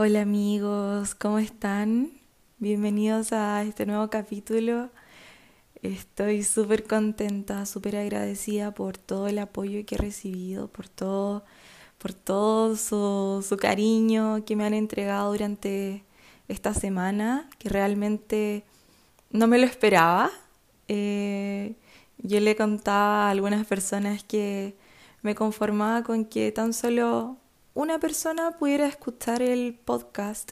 Hola amigos, ¿cómo están? Bienvenidos a este nuevo capítulo. Estoy súper contenta, súper agradecida por todo el apoyo que he recibido, por todo, por todo su, cariño que me han entregado durante esta semana, que realmente no me lo esperaba. Eh, yo le contaba a algunas personas que me conformaba con que tan solo una persona pudiera escuchar el podcast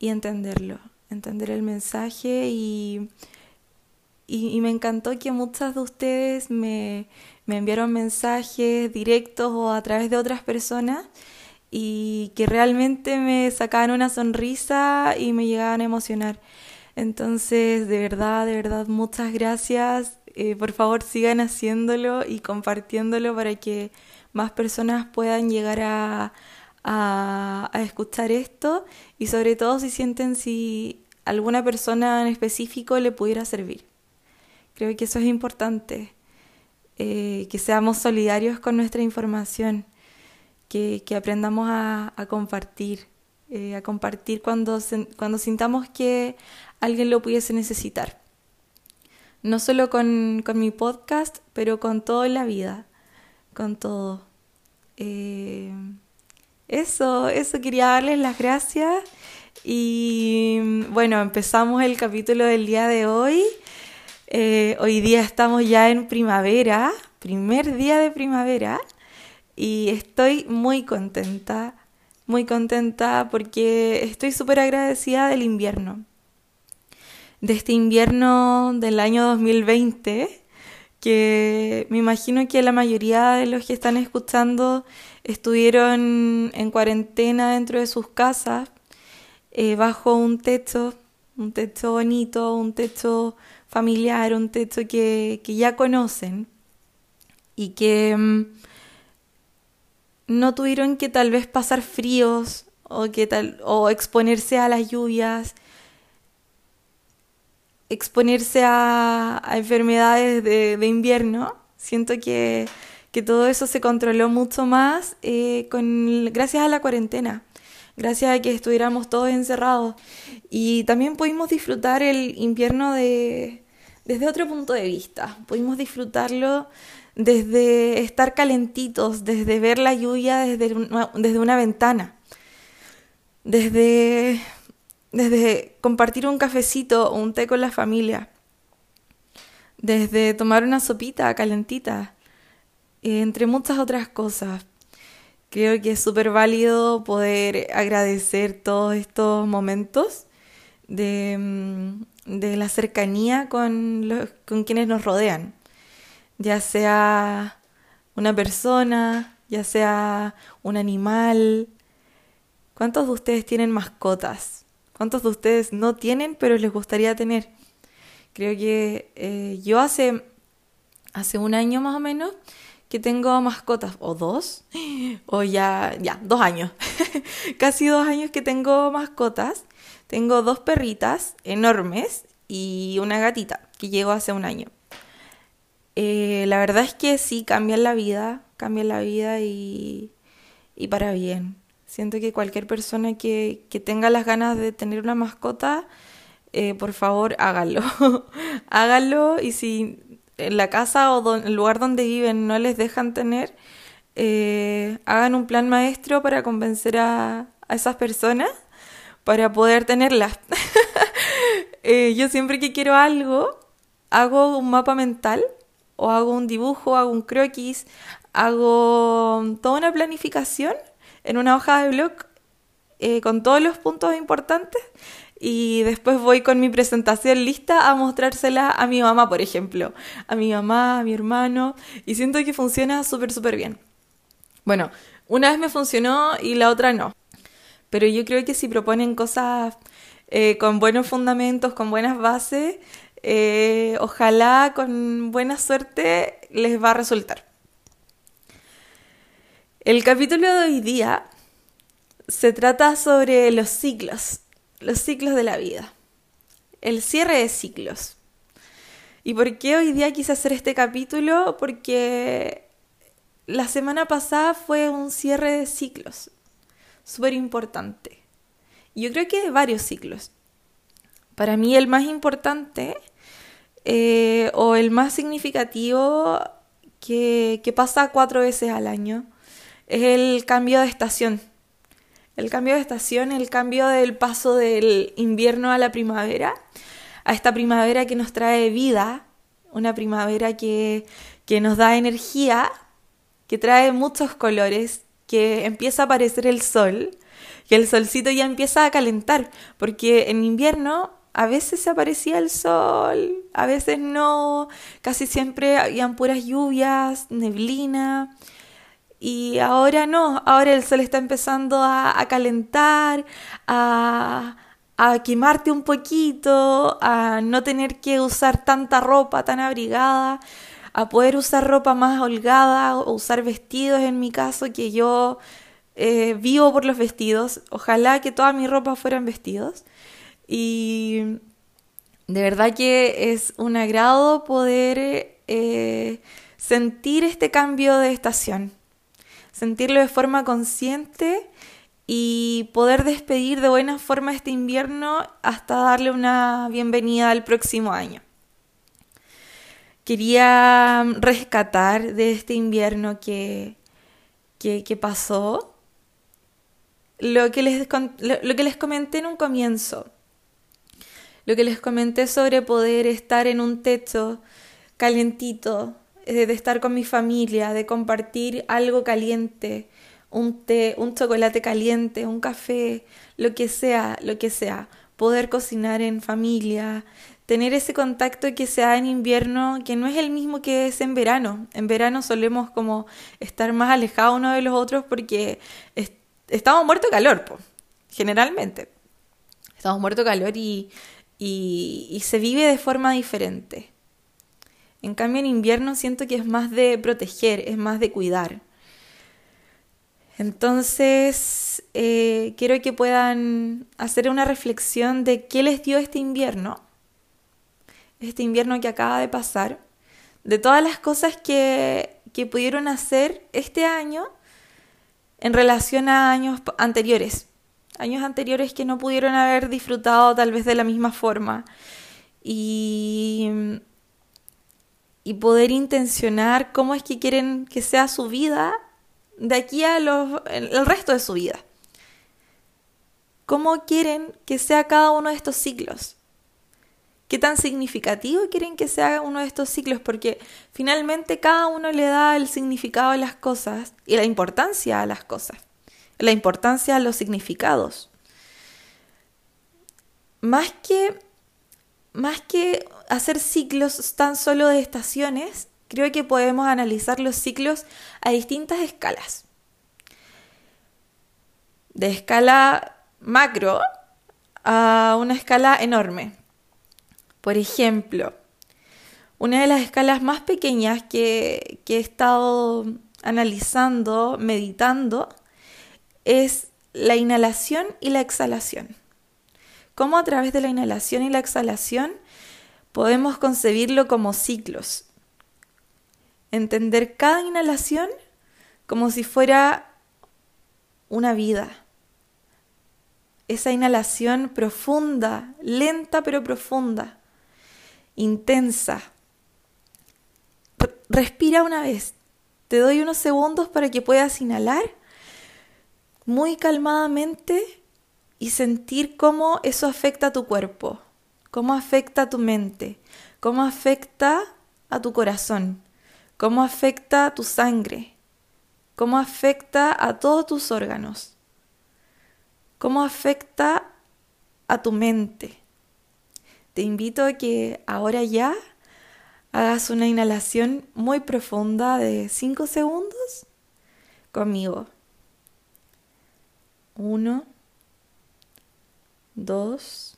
y entenderlo, entender el mensaje y, y, me encantó que muchas de ustedes me, me enviaron mensajes directos o a través de otras personas y que realmente me sacaban una sonrisa y me llegaban a emocionar. Entonces, de verdad, de verdad, muchas gracias. Eh, por favor, sigan haciéndolo y compartiéndolo para que más personas puedan llegar a, a, escuchar esto y sobre todo si sienten si alguna persona en específico le pudiera servir. Creo que eso es importante, eh, que seamos solidarios con nuestra información, que, aprendamos a, compartir, eh, a compartir cuando, cuando sintamos que alguien lo pudiese necesitar. No solo con, con mi podcast, pero con todo en la vida con todo. Eh, eso, eso quería darles las gracias. Y bueno, empezamos el capítulo del día de hoy. Eh, hoy día estamos ya en primavera, primer día de primavera, y estoy muy contenta, muy contenta porque estoy súper agradecida del invierno, de este invierno del año 2020 que me imagino que la mayoría de los que están escuchando estuvieron en cuarentena dentro de sus casas, eh, bajo un techo, un techo bonito, un techo familiar, un techo que, ya conocen y que mm, no tuvieron que tal vez pasar fríos o, que tal, o exponerse a las lluvias exponerse a, enfermedades de, invierno. Siento que, todo eso se controló mucho más eh, con, gracias a la cuarentena, gracias a que estuviéramos todos encerrados. Y también pudimos disfrutar el invierno de, desde otro punto de vista. Pudimos disfrutarlo desde estar calentitos, desde ver la lluvia desde desde una ventana, desde desde compartir un cafecito o un té con la familia, desde tomar una sopita calentita, entre muchas otras cosas. Creo que es súper válido poder agradecer todos estos momentos de, mm, de la cercanía con, los, con quienes nos rodean, ya sea una persona, ya sea un animal. ¿Cuántos de ustedes tienen mascotas? ¿Cuántos de ustedes no tienen, pero les gustaría tener? Creo que eh, yo hace, hace un año más o menos que tengo mascotas, o dos, o ya, ya, dos años, casi dos años que tengo mascotas. Tengo dos perritas enormes y una gatita que llegó hace un año. Eh, la verdad es que sí, cambian la vida, cambian la vida y, y para bien. Siento que cualquier persona que, tenga las ganas de tener una mascota, eh, por favor hágalo. hágalo y si en la casa o en el lugar donde viven no les dejan tener, eh, hagan un plan maestro para convencer a, esas personas para poder tenerlas. Eh, yo siempre que quiero algo, hago un mapa mental o hago un dibujo, hago un croquis, hago toda una planificación en una hoja de blog eh, con todos los puntos importantes y después voy con mi presentación lista a mostrársela a mi mamá, por ejemplo, a mi mamá, a mi hermano, y siento que funciona súper, súper bien. Bueno, una vez me funcionó y la otra no, pero yo creo que si proponen cosas eh, con buenos fundamentos, con buenas bases, eh, ojalá con buena suerte les va a resultar. El capítulo de hoy día se trata sobre los ciclos, los ciclos de la vida, el cierre de ciclos. ¿Y por qué hoy día quise hacer este capítulo? Porque la semana pasada fue un cierre de ciclos. súper importante. Yo creo que de varios ciclos. Para mí el más importante eh, o el más significativo que, que pasa cuatro veces al año es el cambio de estación. El cambio de estación, el cambio del paso del invierno a la primavera, a esta primavera que nos trae vida, una primavera que, que nos da energía, que trae muchos colores, que empieza a aparecer el sol, que el solcito ya empieza a calentar, porque en invierno a veces se aparecía el sol, a veces no, casi siempre habían puras lluvias, neblina, y ahora no, ahora el sol está empezando a, calentar, a, a quemarte un poquito, a no tener que usar tanta ropa tan abrigada, a poder usar ropa más holgada o usar vestidos en mi caso, que yo eh, vivo por los vestidos. Ojalá que toda mi ropa fueran vestidos. Y de verdad que es un agrado poder eh, sentir este cambio de estación, sentirlo de forma consciente y poder despedir de buena forma este invierno hasta darle una bienvenida al próximo año. Quería rescatar de este invierno que, que, pasó lo que, les, lo que les comenté en un comienzo, lo que les comenté sobre poder estar en un techo calientito, de estar con mi familia, de compartir algo caliente, un té, un chocolate caliente, un café, lo que sea, lo que sea, poder cocinar en familia, tener ese contacto que se da en invierno, que no es el mismo que es en verano. En verano solemos como estar más alejados uno de los otros porque estamos muertos de calor, generalmente. Estamos muertos de calor y se vive de forma diferente. En cambio, en invierno siento que es más de proteger, es más de cuidar. Entonces, eh, quiero que puedan hacer una reflexión de qué les dio este invierno, este invierno que acaba de pasar, de todas las cosas que, que pudieron hacer este año en relación a años anteriores, años anteriores que no pudieron haber disfrutado tal vez de la misma forma. Y, y poder intencionar cómo es que quieren que sea su vida de aquí a el resto de su vida. ¿Cómo quieren que sea cada uno de estos ciclos? ¿Qué tan significativo quieren que sea uno de estos ciclos? Porque finalmente cada uno le da el significado a las cosas y la importancia a las cosas, la importancia a los significados. Más que, más que hacer ciclos tan solo de estaciones, creo que podemos analizar los ciclos a distintas escalas. De escala macro a una escala enorme. Por ejemplo, una de las escalas más pequeñas que, he estado analizando, meditando, es la inhalación y la exhalación. Cómo a través de la inhalación y la exhalación podemos concebirlo como ciclos, entender cada inhalación como si fuera una vida. Esa inhalación profunda, lenta pero profunda, intensa. respira una vez. Te doy unos segundos para que puedas inhalar muy calmadamente y sentir cómo eso afecta a tu cuerpo, cómo afecta a tu mente, cómo afecta a tu corazón cómo afecta a tu sangre, cómo afecta a todos tus órganos, cómo afecta a tu mente. Te invito a que ahora ya hagas una inhalación muy profunda de 5 segundos conmigo. Uno, dos,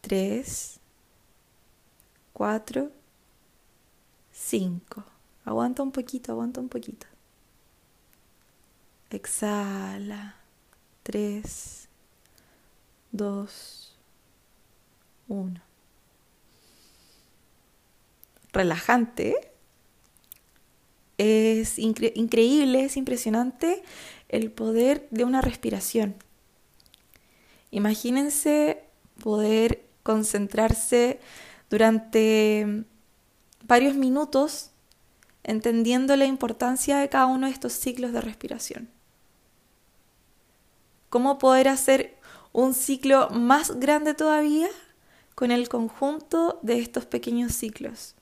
tres, cuatro, 5. Aguanta un poquito, aguanta un poquito. Exhala. 3, 2, 1. Relajante es increíble, es impresionante el poder de una respiración. Imagínense poder concentrarse durante varios minutos entendiendo la importancia de cada uno de estos ciclos de respiración. ¿Cómo poder hacer un ciclo más grande todavía con el conjunto de estos pequeños ciclos?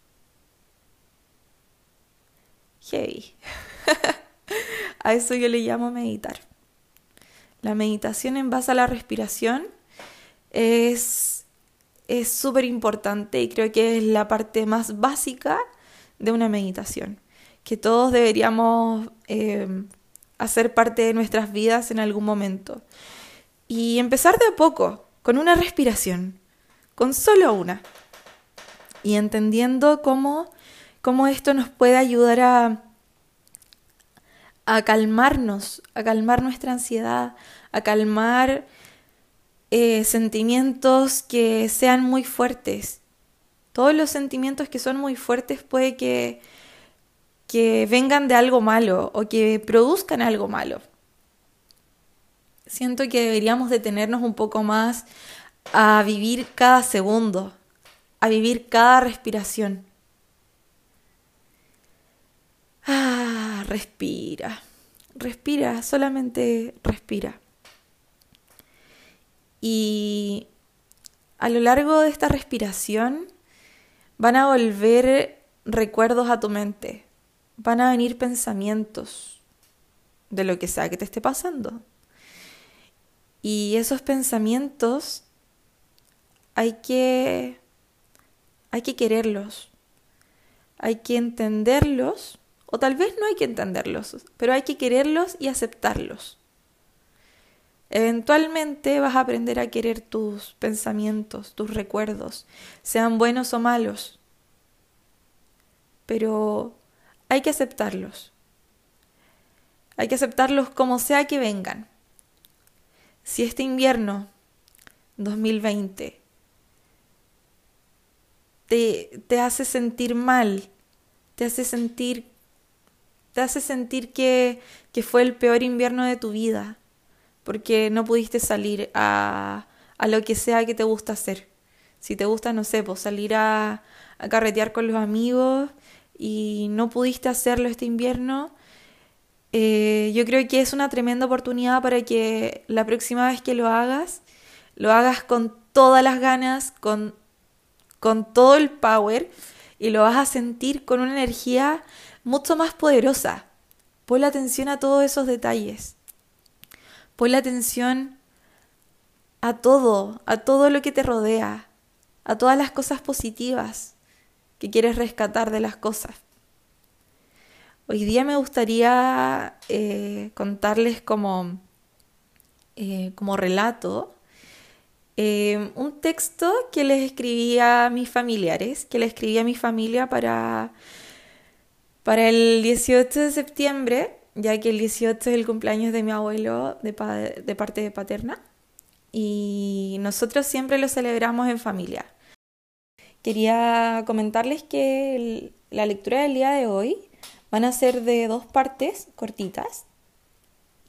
Hey, a eso yo le llamo meditar. La meditación en base a la respiración es súper importante y creo que es la parte más básica de una meditación, que todos deberíamos eh, hacer parte de nuestras vidas en algún momento. Y empezar de a poco, con una respiración, con solo una. Y entendiendo cómo, cómo esto nos puede ayudar a a calmarnos, a calmar nuestra ansiedad, a calmar eh, sentimientos que sean muy fuertes. Todos los sentimientos que son muy fuertes puede que, que vengan de algo malo o que produzcan algo malo. Siento que deberíamos detenernos un poco más a vivir cada segundo, a vivir cada respiración. Ah, respira. Respira, solamente respira. Y a lo largo de esta respiración van a volver recuerdos a tu mente. Van a venir pensamientos de lo que sea que te esté pasando. Y esos pensamientos hay que hay que quererlos. Hay que entenderlos o tal vez no hay que entenderlos, pero hay que quererlos y aceptarlos. Eventualmente vas a aprender a querer tus pensamientos, tus recuerdos, sean buenos o malos. Pero hay que aceptarlos. Hay que aceptarlos como sea que vengan. Si este invierno 2020 te, te hace sentir mal, te hace sentir te hace sentir que, fue el peor invierno de tu vida, porque no pudiste salir a, a lo que sea que te gusta hacer. Si te gusta, no sé, pues salir a, a carretear con los amigos y no pudiste hacerlo este invierno, eh, yo creo que es una tremenda oportunidad para que la próxima vez que lo hagas, lo hagas con todas las ganas, con, con todo el power y lo vas a sentir con una energía mucho más poderosa. Ponle atención a todos esos detalles. Ponle atención a todo, a todo lo que te rodea, a todas las cosas positivas que quieres rescatar de las cosas. Hoy día me gustaría eh, contarles como, eh, como relato eh, un texto que les escribí a mis familiares, que le escribí a mi familia para para el 18 de septiembre, ya que el 18 es el cumpleaños de mi abuelo de, parte de paterna, y nosotros siempre lo celebramos en familia. Quería comentarles que la lectura del día de hoy van a ser de dos partes cortitas.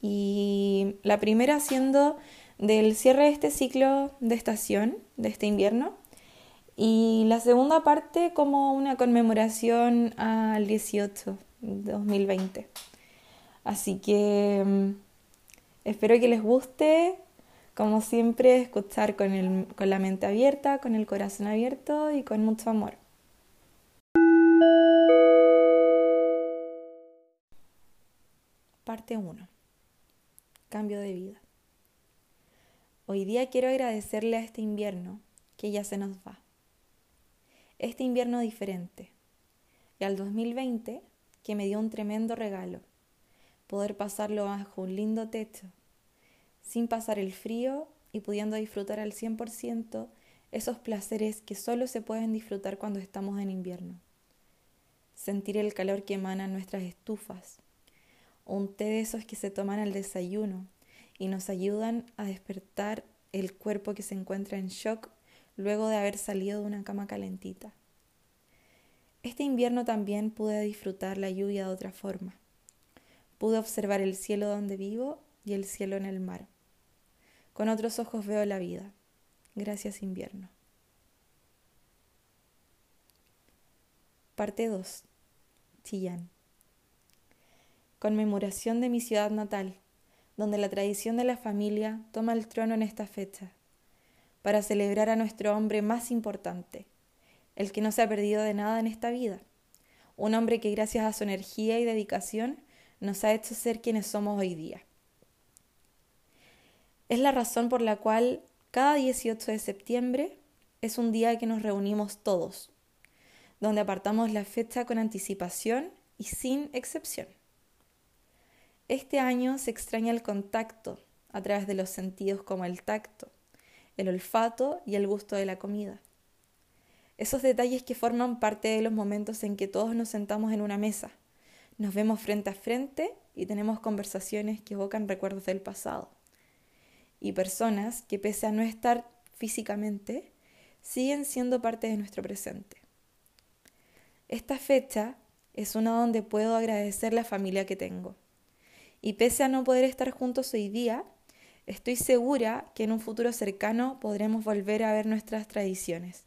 Y la primera siendo del cierre de este ciclo de estación, de este invierno, y la segunda parte como una conmemoración al 18 de 2020. Así que mm, espero que les guste, como siempre, escuchar con, el, con la mente abierta, con el corazón abierto y con mucho amor. Parte 1. Cambio de vida. Hoy día quiero agradecerle a este invierno que ya se nos va este invierno diferente y al 2020 que me dio un tremendo regalo, poder pasarlo bajo un lindo techo, sin pasar el frío y pudiendo disfrutar al 100% esos placeres que solo se pueden disfrutar cuando estamos en invierno. Sentir el calor que emanan nuestras estufas, un té de esos que se toman al desayuno y nos ayudan a despertar el cuerpo que se encuentra en shock luego de haber salido de una cama calentita. Este invierno también pude disfrutar la lluvia de otra forma. Pude observar el cielo donde vivo y el cielo en el mar. Con otros ojos veo la vida. Gracias invierno. Parte 2. Chillán. Conmemoración de mi ciudad natal, donde la tradición de la familia toma el trono en esta fecha, para celebrar a nuestro hombre más importante, el que no se ha perdido de nada en esta vida, un hombre que gracias a su energía y dedicación nos ha hecho ser quienes somos hoy día. Es la razón por la cual cada 18 de septiembre es un día que nos reunimos todos, donde apartamos la fecha con anticipación y sin excepción. Este año se extraña el contacto a través de los sentidos como el tacto, el olfato y el gusto de la comida. Esos detalles que forman parte de los momentos en que todos nos sentamos en una mesa, nos vemos frente a frente y tenemos conversaciones que evocan recuerdos del pasado. Y personas que pese a no estar físicamente, siguen siendo parte de nuestro presente. Esta fecha es una donde puedo agradecer la familia que tengo. Y pese a no poder estar juntos hoy día, estoy segura que en un futuro cercano podremos volver a ver nuestras tradiciones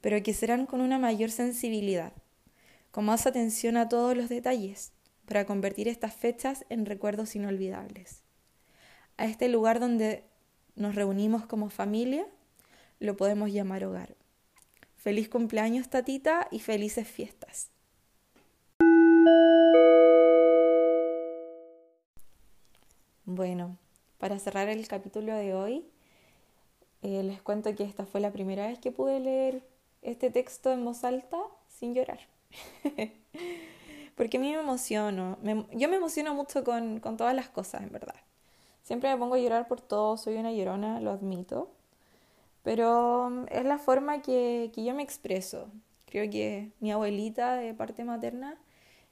pero que serán con una mayor sensibilidad, con más atención a todos los detalles, para convertir estas fechas en recuerdos inolvidables. A este lugar donde nos reunimos como familia, lo podemos llamar hogar. Feliz cumpleaños, tatita, y felices fiestas. Bueno, para cerrar el capítulo de hoy, eh, les cuento que esta fue la primera vez que pude leer este texto en voz alta sin llorar. Porque a mí me emociono. yo me emociono mucho con, todas las cosas, en verdad. Siempre me pongo a llorar por todo, soy una llorona, lo admito. Pero mm, es la forma que, que yo me expreso. Creo que mi abuelita de parte materna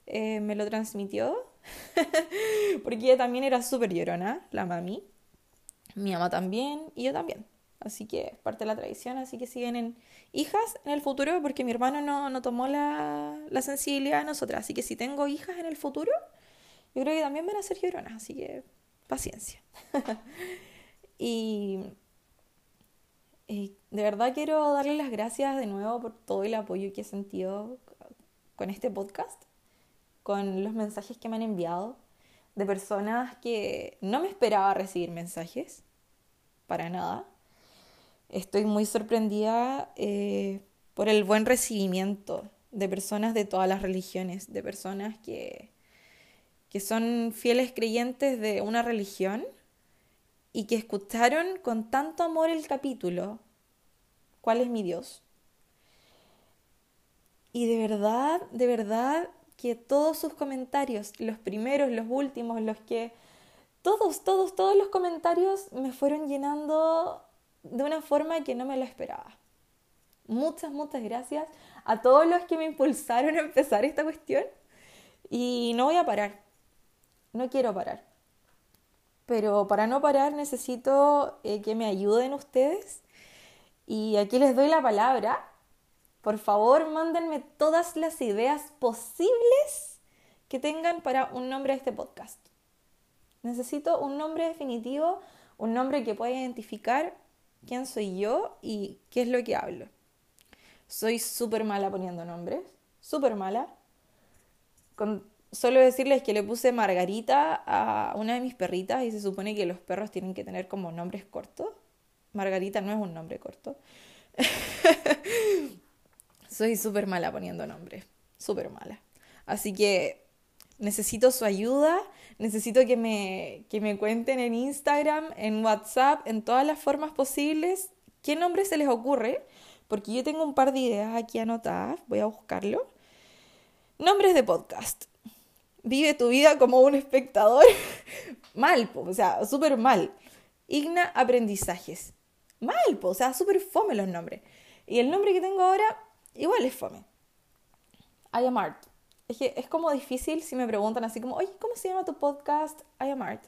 eh, me lo transmitió. Porque ella también era súper llorona, la mami. Mi mamá también y yo también. Así que es parte de la tradición, así que siguen en hijas en el futuro, porque mi hermano no, no tomó la, la, sensibilidad de nosotras. Así que si tengo hijas en el futuro, yo creo que también van a ser lloronas, así que paciencia. y, y de verdad quiero darle las gracias de nuevo por todo el apoyo que he sentido con este podcast, con los mensajes que me han enviado de personas que no me esperaba recibir mensajes, para nada estoy muy sorprendida eh, por el buen recibimiento de personas de todas las religiones, de personas que, que son fieles creyentes de una religión y que escucharon con tanto amor el capítulo, ¿cuál es mi Dios? Y de verdad, de verdad que todos sus comentarios, los primeros, los últimos, los que... Todos, todos, todos los comentarios me fueron llenando de una forma que no me lo esperaba. Muchas, muchas gracias a todos los que me impulsaron a empezar esta cuestión. Y no voy a parar. No quiero parar. Pero para no parar necesito eh, que me ayuden ustedes. Y aquí les doy la palabra. Por favor, mándenme todas las ideas posibles que tengan para un nombre de este podcast. Necesito un nombre definitivo, un nombre que pueda identificar quién soy yo y qué es lo que hablo. Soy súper mala poniendo nombres, súper mala. Solo decirles que le puse Margarita a una de mis perritas y se supone que los perros tienen que tener como nombres cortos. Margarita no es un nombre corto. Soy súper mala poniendo nombres, súper mala. Así que necesito su ayuda, necesito que me, que me cuenten en Instagram, en WhatsApp, en todas las formas posibles, qué nombre se les ocurre, porque yo tengo un par de ideas aquí anotadas, voy a buscarlo. Nombres de podcast. Vive tu vida como un espectador. mal, o sea, súper mal. Igna Aprendizajes. Mal, o sea, súper fome los nombres. Y el nombre que tengo ahora, igual es fome. I am art es que es como difícil si me preguntan así como, oye, ¿cómo se llama tu podcast? I am Art.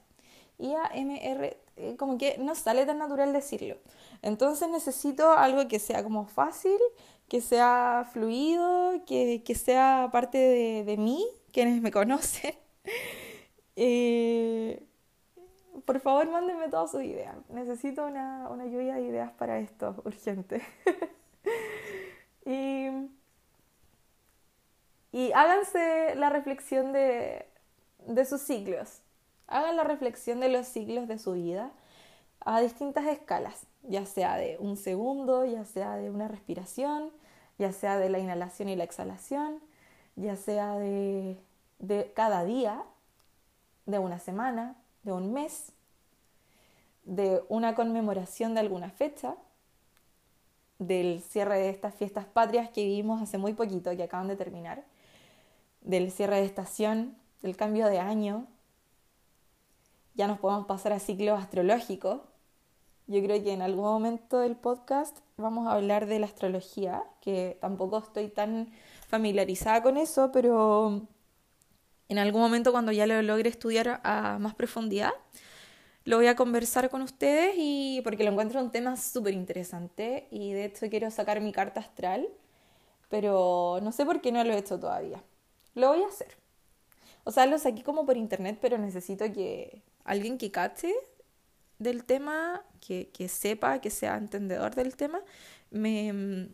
Y a M R, eh, como que no sale tan natural decirlo. Entonces necesito algo que sea como fácil, que sea fluido, que, sea parte de, mí, quienes me conocen. Eh, por favor, mándenme todas sus ideas. Necesito una, una lluvia de ideas para esto, urgente. y, háganse la reflexión de, de sus ciclos. Hagan la reflexión de los ciclos de su vida a distintas escalas, ya sea de un segundo, ya sea de una respiración, ya sea de la inhalación y la exhalación, ya sea de, de cada día, de una semana, de un mes, de una conmemoración de alguna fecha, del cierre de estas fiestas patrias que vivimos hace muy poquito, que acaban de terminar, del cierre de estación, del cambio de año. Ya nos podemos pasar a ciclos astrológicos. Yo creo que en algún momento del podcast vamos a hablar de la astrología, que tampoco estoy tan familiarizada con eso, pero en algún momento cuando ya lo logre estudiar a más profundidad, lo voy a conversar con ustedes y porque lo encuentro un tema súper interesante y de hecho quiero sacar mi carta astral, pero no sé por qué no lo he hecho todavía. Lo voy a hacer. O sea, lo saqué como por internet, pero necesito que alguien que cache del tema, que, que sepa, que sea entendedor del tema, me,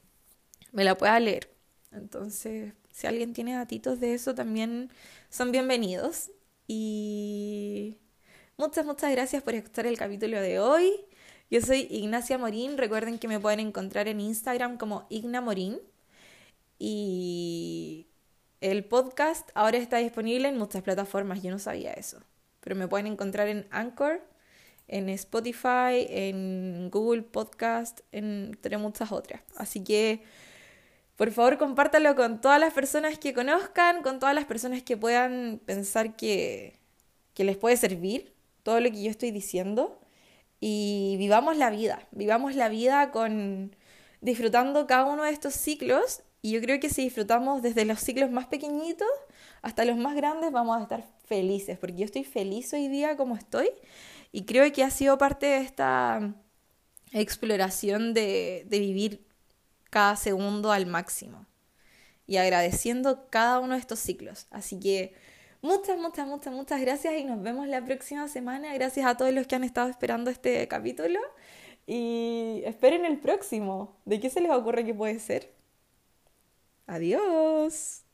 me la pueda leer. Entonces, si alguien tiene datitos de eso, también son bienvenidos. Y Muchas, muchas gracias por escuchar el capítulo de hoy. Yo soy Ignacia Morín. Recuerden que me pueden encontrar en Instagram como Igna Morín. Y el podcast ahora está disponible en muchas plataformas. Yo no sabía eso. Pero me pueden encontrar en Anchor, en Spotify, en Google Podcast, entre muchas otras. Así que por favor compártalo con todas las personas que conozcan, con todas las personas que puedan pensar que, que les puede servir todo lo que yo estoy diciendo y vivamos la vida, vivamos la vida con disfrutando cada uno de estos ciclos y yo creo que si disfrutamos desde los ciclos más pequeñitos hasta los más grandes vamos a estar felices, porque yo estoy feliz hoy día como estoy y creo que ha sido parte de esta exploración de, de vivir cada segundo al máximo y agradeciendo cada uno de estos ciclos. Así que Muchas, muchas, muchas, muchas gracias y nos vemos la próxima semana. Gracias a todos los que han estado esperando este capítulo y esperen el próximo. ¿De qué se les ocurre que puede ser? Adiós.